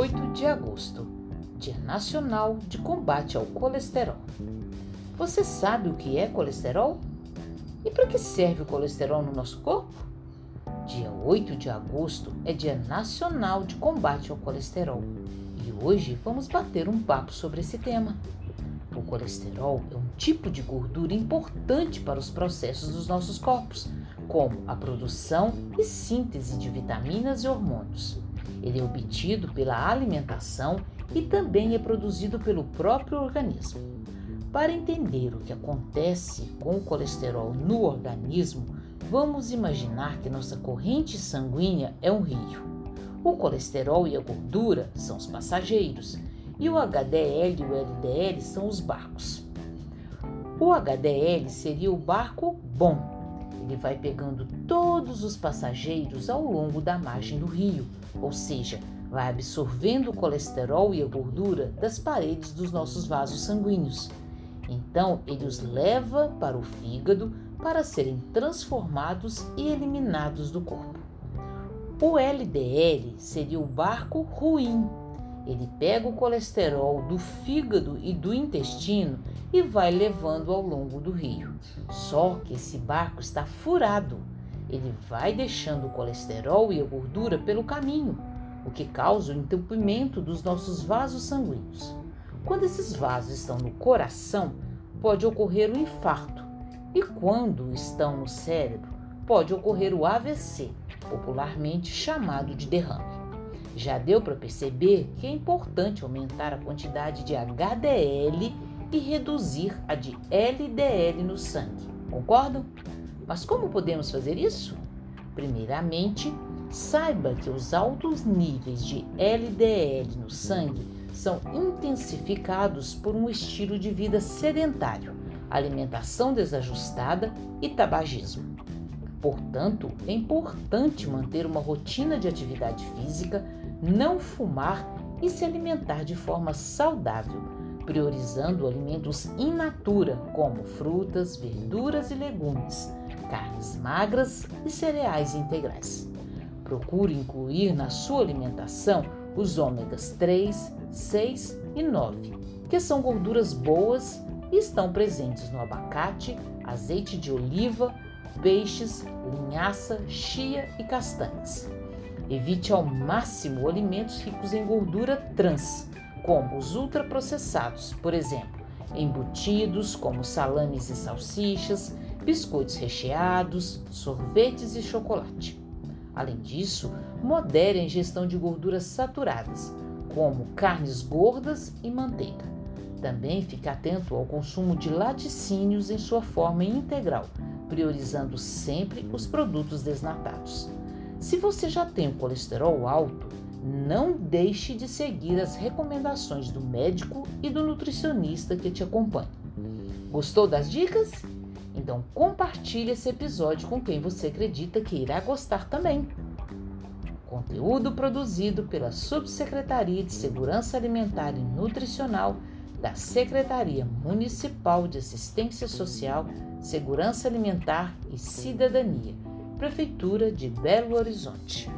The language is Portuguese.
8 de agosto, Dia Nacional de Combate ao Colesterol. Você sabe o que é colesterol? E para que serve o colesterol no nosso corpo? Dia 8 de agosto é Dia Nacional de Combate ao Colesterol e hoje vamos bater um papo sobre esse tema. O colesterol é um tipo de gordura importante para os processos dos nossos corpos, como a produção e síntese de vitaminas e hormônios. Ele é obtido pela alimentação e também é produzido pelo próprio organismo. Para entender o que acontece com o colesterol no organismo, vamos imaginar que nossa corrente sanguínea é um rio. O colesterol e a gordura são os passageiros e o HDL e o LDL são os barcos. O HDL seria o barco bom. Ele vai pegando todos os passageiros ao longo da margem do rio, ou seja, vai absorvendo o colesterol e a gordura das paredes dos nossos vasos sanguíneos. Então, ele os leva para o fígado para serem transformados e eliminados do corpo. O LDL seria o barco ruim ele pega o colesterol do fígado e do intestino e vai levando ao longo do rio. Só que esse barco está furado. Ele vai deixando o colesterol e a gordura pelo caminho, o que causa o entupimento dos nossos vasos sanguíneos. Quando esses vasos estão no coração, pode ocorrer o infarto, e quando estão no cérebro, pode ocorrer o AVC, popularmente chamado de derrame. Já deu para perceber que é importante aumentar a quantidade de HDL e reduzir a de LDL no sangue. Concordam? Mas como podemos fazer isso? Primeiramente, saiba que os altos níveis de LDL no sangue são intensificados por um estilo de vida sedentário, alimentação desajustada e tabagismo. Portanto, é importante manter uma rotina de atividade física, não fumar e se alimentar de forma saudável, priorizando alimentos in natura, como frutas, verduras e legumes, carnes magras e cereais integrais. Procure incluir na sua alimentação os ômegas 3, 6 e 9, que são gorduras boas e estão presentes no abacate, azeite de oliva, peixes, linhaça, chia e castanhas. Evite ao máximo alimentos ricos em gordura trans, como os ultraprocessados, por exemplo, embutidos como salames e salsichas, biscoitos recheados, sorvetes e chocolate. Além disso, modere a ingestão de gorduras saturadas, como carnes gordas e manteiga. Também fique atento ao consumo de laticínios em sua forma integral, priorizando sempre os produtos desnatados. Se você já tem o colesterol alto, não deixe de seguir as recomendações do médico e do nutricionista que te acompanham. Gostou das dicas? Então compartilhe esse episódio com quem você acredita que irá gostar também. Conteúdo produzido pela Subsecretaria de Segurança Alimentar e Nutricional da Secretaria Municipal de Assistência Social, Segurança Alimentar e Cidadania, Prefeitura de Belo Horizonte.